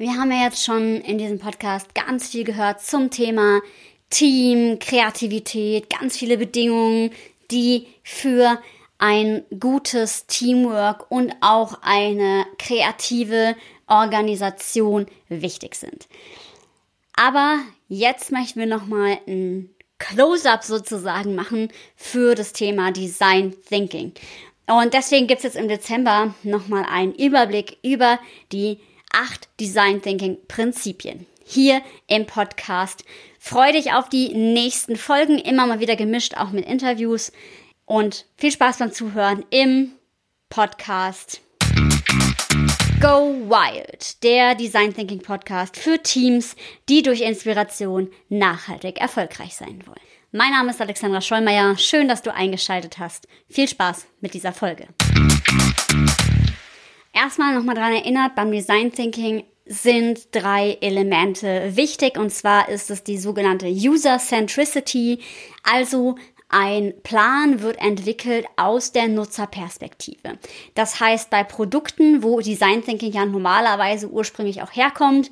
Wir haben ja jetzt schon in diesem Podcast ganz viel gehört zum Thema Team, Kreativität, ganz viele Bedingungen, die für ein gutes Teamwork und auch eine kreative Organisation wichtig sind. Aber jetzt möchten wir nochmal ein Close-up sozusagen machen für das Thema Design Thinking. Und deswegen gibt es jetzt im Dezember nochmal einen Überblick über die acht Design Thinking Prinzipien. Hier im Podcast. Freue dich auf die nächsten Folgen, immer mal wieder gemischt, auch mit Interviews. Und viel Spaß beim Zuhören im Podcast. Go Wild, der Design Thinking Podcast für Teams, die durch Inspiration nachhaltig erfolgreich sein wollen. Mein Name ist Alexandra Schollmeier. Schön, dass du eingeschaltet hast. Viel Spaß mit dieser Folge. Erstmal nochmal daran erinnert, beim Design Thinking sind drei Elemente wichtig und zwar ist es die sogenannte User Centricity, also ein Plan wird entwickelt aus der Nutzerperspektive. Das heißt, bei Produkten, wo Design Thinking ja normalerweise ursprünglich auch herkommt,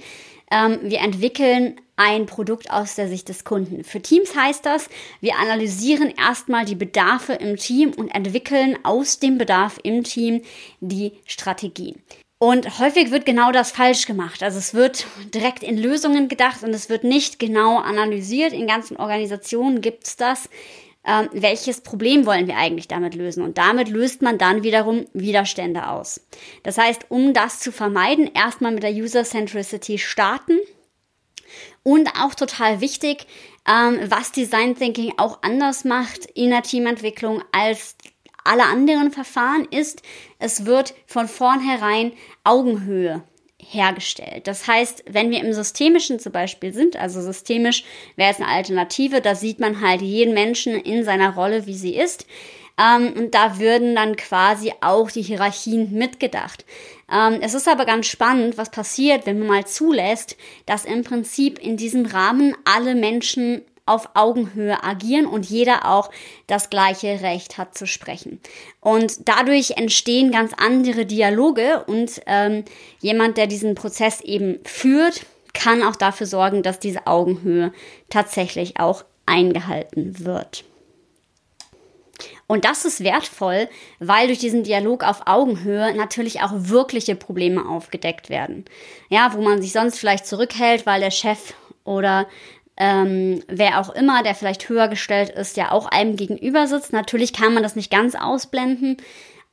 ähm, wir entwickeln ein Produkt aus der Sicht des Kunden. Für Teams heißt das, wir analysieren erstmal die Bedarfe im Team und entwickeln aus dem Bedarf im Team die Strategie. Und häufig wird genau das falsch gemacht. Also es wird direkt in Lösungen gedacht und es wird nicht genau analysiert. In ganzen Organisationen gibt es das ähm, welches Problem wollen wir eigentlich damit lösen. Und damit löst man dann wiederum Widerstände aus. Das heißt, um das zu vermeiden, erstmal mit der User Centricity starten. Und auch total wichtig, ähm, was Design Thinking auch anders macht in der Teamentwicklung als alle anderen Verfahren ist, es wird von vornherein Augenhöhe hergestellt. Das heißt, wenn wir im Systemischen zum Beispiel sind, also systemisch wäre es eine Alternative, da sieht man halt jeden Menschen in seiner Rolle, wie sie ist. Ähm, und da würden dann quasi auch die Hierarchien mitgedacht. Ähm, es ist aber ganz spannend, was passiert, wenn man mal zulässt, dass im Prinzip in diesem Rahmen alle Menschen auf Augenhöhe agieren und jeder auch das gleiche Recht hat zu sprechen. Und dadurch entstehen ganz andere Dialoge und ähm, jemand, der diesen Prozess eben führt, kann auch dafür sorgen, dass diese Augenhöhe tatsächlich auch eingehalten wird. Und das ist wertvoll, weil durch diesen Dialog auf Augenhöhe natürlich auch wirkliche Probleme aufgedeckt werden. Ja, wo man sich sonst vielleicht zurückhält, weil der Chef oder ähm, wer auch immer, der vielleicht höher gestellt ist, ja auch einem gegenüber sitzt. Natürlich kann man das nicht ganz ausblenden,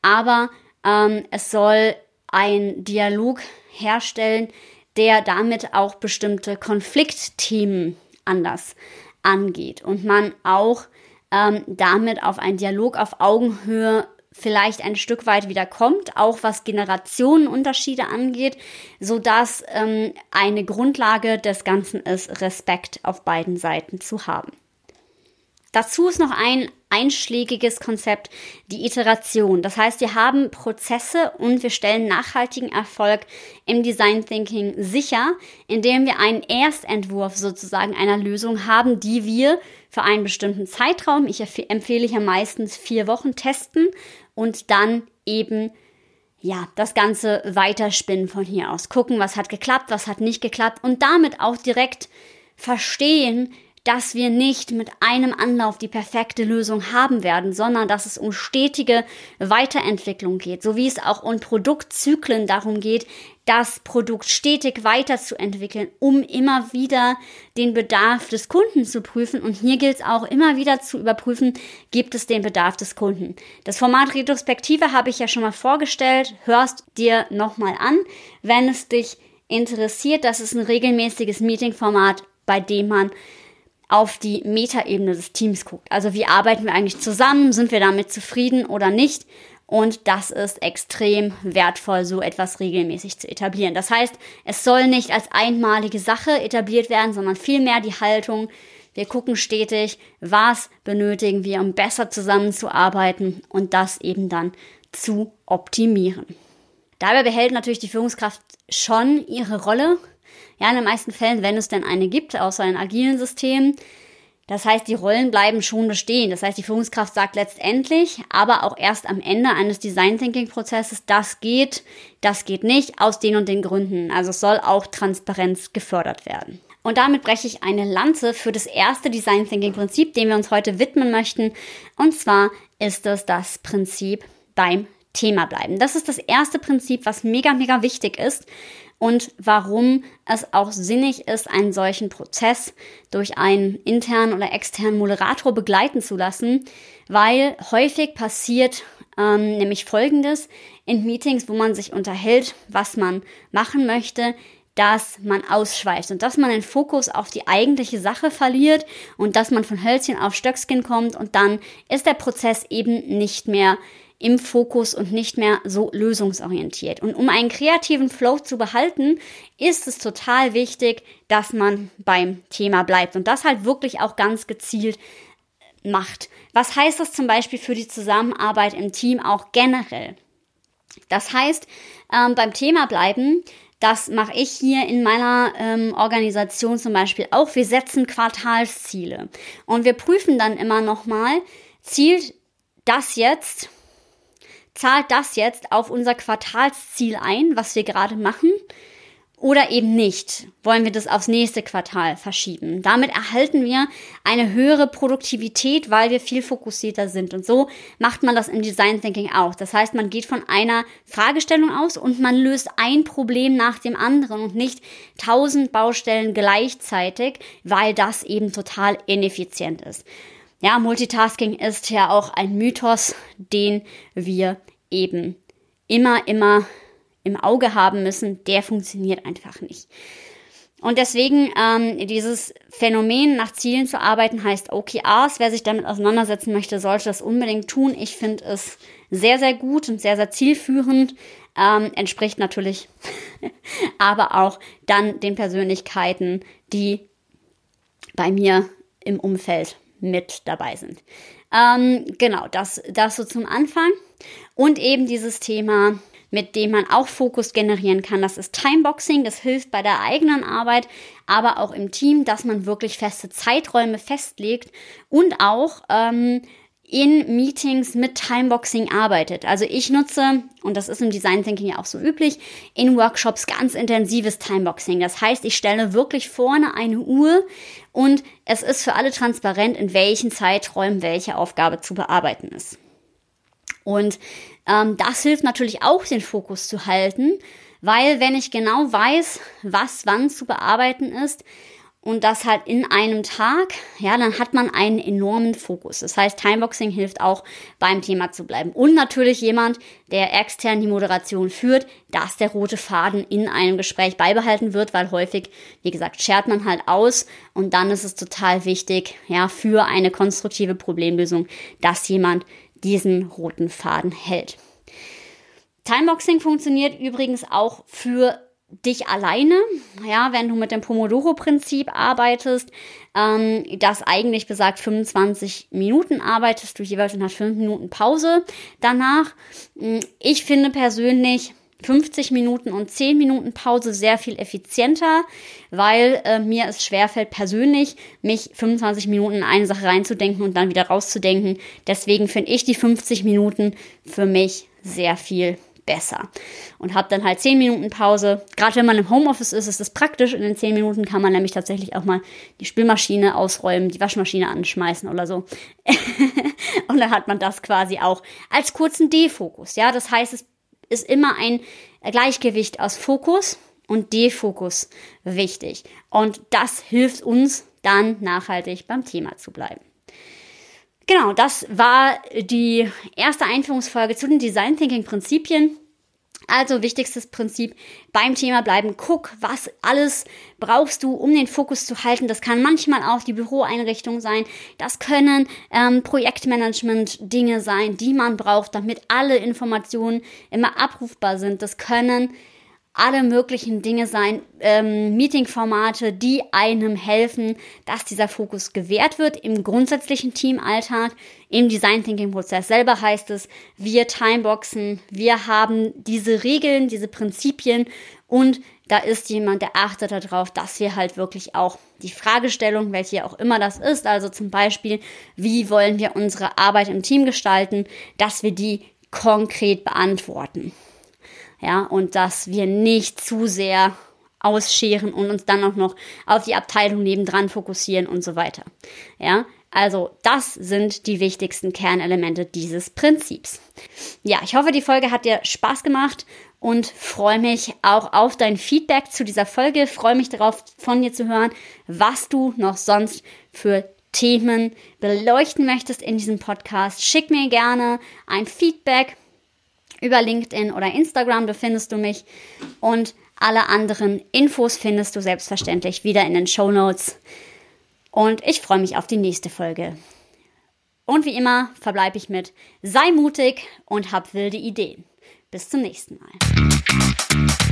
aber ähm, es soll ein Dialog herstellen, der damit auch bestimmte Konfliktthemen anders angeht und man auch ähm, damit auf einen Dialog auf Augenhöhe vielleicht ein Stück weit wieder kommt, auch was Generationenunterschiede angeht, so dass ähm, eine Grundlage des Ganzen ist, Respekt auf beiden Seiten zu haben. Dazu ist noch ein einschlägiges Konzept, die Iteration. Das heißt, wir haben Prozesse und wir stellen nachhaltigen Erfolg im Design Thinking sicher, indem wir einen Erstentwurf sozusagen einer Lösung haben, die wir für einen bestimmten Zeitraum, ich empfehle hier meistens vier Wochen testen und dann eben ja, das Ganze weiterspinnen von hier aus. Gucken, was hat geklappt, was hat nicht geklappt und damit auch direkt verstehen, dass wir nicht mit einem Anlauf die perfekte Lösung haben werden, sondern dass es um stetige Weiterentwicklung geht, so wie es auch um Produktzyklen darum geht, das Produkt stetig weiterzuentwickeln, um immer wieder den Bedarf des Kunden zu prüfen. Und hier gilt es auch immer wieder zu überprüfen, gibt es den Bedarf des Kunden. Das Format Retrospektive habe ich ja schon mal vorgestellt, hörst dir nochmal an, wenn es dich interessiert. Das ist ein regelmäßiges Meetingformat, bei dem man auf die Metaebene des Teams guckt. Also wie arbeiten wir eigentlich zusammen? Sind wir damit zufrieden oder nicht? Und das ist extrem wertvoll, so etwas regelmäßig zu etablieren. Das heißt, es soll nicht als einmalige Sache etabliert werden, sondern vielmehr die Haltung, wir gucken stetig, was benötigen wir, um besser zusammenzuarbeiten und das eben dann zu optimieren. Dabei behält natürlich die Führungskraft schon ihre Rolle, ja, in den meisten Fällen, wenn es denn eine gibt, außer in agilen Systemen, Das heißt, die Rollen bleiben schon bestehen. Das heißt, die Führungskraft sagt letztendlich, aber auch erst am Ende eines Design Thinking Prozesses, das geht, das geht nicht, aus den und den Gründen. Also es soll auch Transparenz gefördert werden. Und damit breche ich eine Lanze für das erste Design Thinking Prinzip, dem wir uns heute widmen möchten. Und zwar ist es das Prinzip beim Thema bleiben. Das ist das erste Prinzip, was mega, mega wichtig ist und warum es auch sinnig ist, einen solchen Prozess durch einen internen oder externen Moderator begleiten zu lassen, weil häufig passiert ähm, nämlich Folgendes in Meetings, wo man sich unterhält, was man machen möchte, dass man ausschweift und dass man den Fokus auf die eigentliche Sache verliert und dass man von Hölzchen auf Stöckskin kommt und dann ist der Prozess eben nicht mehr im Fokus und nicht mehr so lösungsorientiert. Und um einen kreativen Flow zu behalten, ist es total wichtig, dass man beim Thema bleibt und das halt wirklich auch ganz gezielt macht. Was heißt das zum Beispiel für die Zusammenarbeit im Team auch generell? Das heißt, ähm, beim Thema bleiben, das mache ich hier in meiner ähm, Organisation zum Beispiel auch. Wir setzen Quartalsziele und wir prüfen dann immer nochmal, zielt das jetzt zahlt das jetzt auf unser Quartalsziel ein, was wir gerade machen? Oder eben nicht? Wollen wir das aufs nächste Quartal verschieben? Damit erhalten wir eine höhere Produktivität, weil wir viel fokussierter sind. Und so macht man das im Design Thinking auch. Das heißt, man geht von einer Fragestellung aus und man löst ein Problem nach dem anderen und nicht tausend Baustellen gleichzeitig, weil das eben total ineffizient ist. Ja, Multitasking ist ja auch ein Mythos, den wir eben immer, immer im Auge haben müssen. Der funktioniert einfach nicht. Und deswegen ähm, dieses Phänomen, nach Zielen zu arbeiten, heißt OKRs. Wer sich damit auseinandersetzen möchte, sollte das unbedingt tun. Ich finde es sehr, sehr gut und sehr, sehr zielführend. Ähm, entspricht natürlich aber auch dann den Persönlichkeiten, die bei mir im Umfeld mit dabei sind. Ähm, genau, das, das so zum Anfang. Und eben dieses Thema, mit dem man auch Fokus generieren kann, das ist Timeboxing. Das hilft bei der eigenen Arbeit, aber auch im Team, dass man wirklich feste Zeiträume festlegt und auch ähm, in Meetings mit Timeboxing arbeitet. Also ich nutze, und das ist im Design Thinking ja auch so üblich, in Workshops ganz intensives Timeboxing. Das heißt, ich stelle wirklich vorne eine Uhr und es ist für alle transparent, in welchen Zeiträumen welche Aufgabe zu bearbeiten ist. Und ähm, das hilft natürlich auch, den Fokus zu halten, weil wenn ich genau weiß, was wann zu bearbeiten ist, und das halt in einem Tag, ja, dann hat man einen enormen Fokus. Das heißt, Timeboxing hilft auch beim Thema zu bleiben. Und natürlich jemand, der extern die Moderation führt, dass der rote Faden in einem Gespräch beibehalten wird, weil häufig, wie gesagt, schert man halt aus und dann ist es total wichtig, ja, für eine konstruktive Problemlösung, dass jemand diesen roten Faden hält. Timeboxing funktioniert übrigens auch für dich alleine, ja, wenn du mit dem Pomodoro-Prinzip arbeitest, ähm, das eigentlich besagt 25 Minuten arbeitest du jeweils und hast 5 Minuten Pause danach. Hm, ich finde persönlich 50 Minuten und 10 Minuten Pause sehr viel effizienter, weil äh, mir es schwerfällt persönlich, mich 25 Minuten in eine Sache reinzudenken und dann wieder rauszudenken. Deswegen finde ich die 50 Minuten für mich sehr viel besser. Und habe dann halt 10 Minuten Pause. Gerade wenn man im Homeoffice ist, ist es praktisch. In den 10 Minuten kann man nämlich tatsächlich auch mal die Spülmaschine ausräumen, die Waschmaschine anschmeißen oder so. und dann hat man das quasi auch als kurzen Defokus. Ja, das heißt, es ist immer ein Gleichgewicht aus Fokus und Defokus wichtig. Und das hilft uns dann nachhaltig beim Thema zu bleiben. Genau, das war die erste Einführungsfolge zu den Design Thinking Prinzipien. Also wichtigstes Prinzip beim Thema bleiben. Guck, was alles brauchst du, um den Fokus zu halten. Das kann manchmal auch die Büroeinrichtung sein. Das können ähm, Projektmanagement-Dinge sein, die man braucht, damit alle Informationen immer abrufbar sind. Das können alle möglichen Dinge sein, ähm, Meetingformate, die einem helfen, dass dieser Fokus gewährt wird im grundsätzlichen Teamalltag. Im Design Thinking Prozess selber heißt es, wir timeboxen, wir haben diese Regeln, diese Prinzipien und da ist jemand, der achtet darauf, dass wir halt wirklich auch die Fragestellung, welche auch immer das ist, also zum Beispiel, wie wollen wir unsere Arbeit im Team gestalten, dass wir die konkret beantworten. Ja, und dass wir nicht zu sehr ausscheren und uns dann auch noch auf die Abteilung nebendran fokussieren und so weiter. Ja, also das sind die wichtigsten Kernelemente dieses Prinzips. Ja, ich hoffe, die Folge hat dir Spaß gemacht und freue mich auch auf dein Feedback zu dieser Folge. Freue mich darauf, von dir zu hören, was du noch sonst für Themen beleuchten möchtest in diesem Podcast. Schick mir gerne ein Feedback über LinkedIn oder Instagram, da findest du mich. Und alle anderen Infos findest du selbstverständlich wieder in den Show Notes. Und ich freue mich auf die nächste Folge. Und wie immer verbleibe ich mit sei mutig und hab wilde Ideen. Bis zum nächsten Mal.